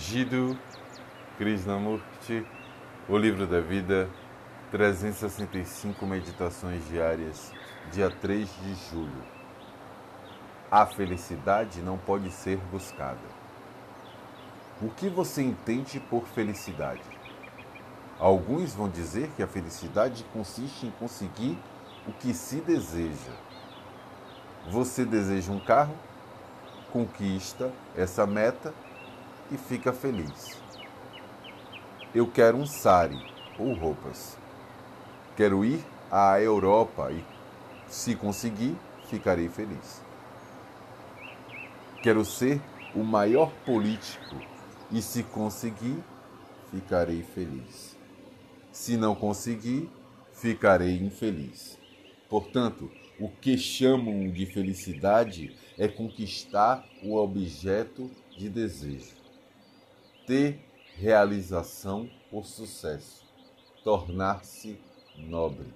Jiddu Krishnamurti, O Livro da Vida, 365 Meditações Diárias, dia 3 de julho. A felicidade não pode ser buscada. O que você entende por felicidade? Alguns vão dizer que a felicidade consiste em conseguir o que se deseja. Você deseja um carro? Conquista essa meta e fica feliz. Eu quero um sari ou roupas. Quero ir à Europa e, se conseguir, ficarei feliz. Quero ser o maior político e, se conseguir, ficarei feliz. Se não conseguir, ficarei infeliz. Portanto, o que chamam de felicidade é conquistar o objeto de desejo ter realização por sucesso, tornar-se nobre.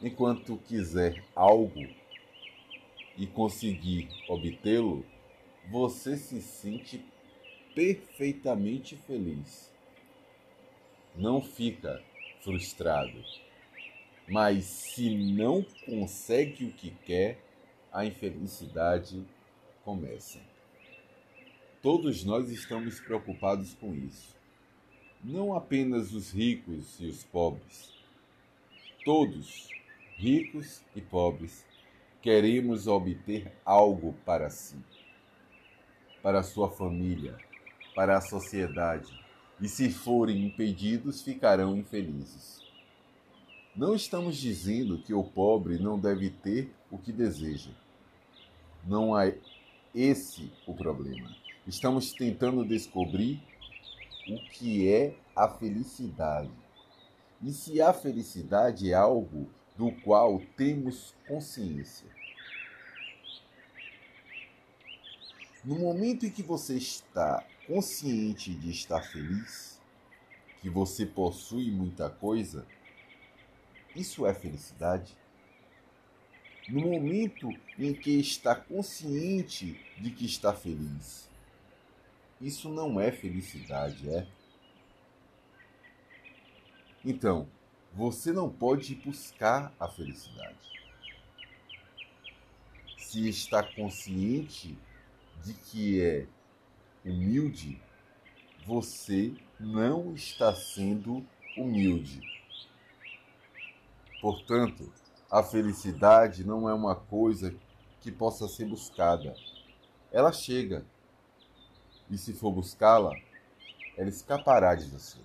Enquanto quiser algo e conseguir obtê-lo, você se sente perfeitamente feliz. Não fica frustrado. Mas se não consegue o que quer, a infelicidade começa. Todos nós estamos preocupados com isso. Não apenas os ricos e os pobres. Todos, ricos e pobres, queremos obter algo para si, para sua família, para a sociedade, e se forem impedidos, ficarão infelizes. Não estamos dizendo que o pobre não deve ter o que deseja. Não é esse o problema. Estamos tentando descobrir o que é a felicidade. E se a felicidade é algo do qual temos consciência. No momento em que você está consciente de estar feliz, que você possui muita coisa, isso é felicidade? No momento em que está consciente de que está feliz, isso não é felicidade, é? Então, você não pode buscar a felicidade. Se está consciente de que é humilde, você não está sendo humilde. Portanto, a felicidade não é uma coisa que possa ser buscada. Ela chega e se for buscá-la, ela escapará de você.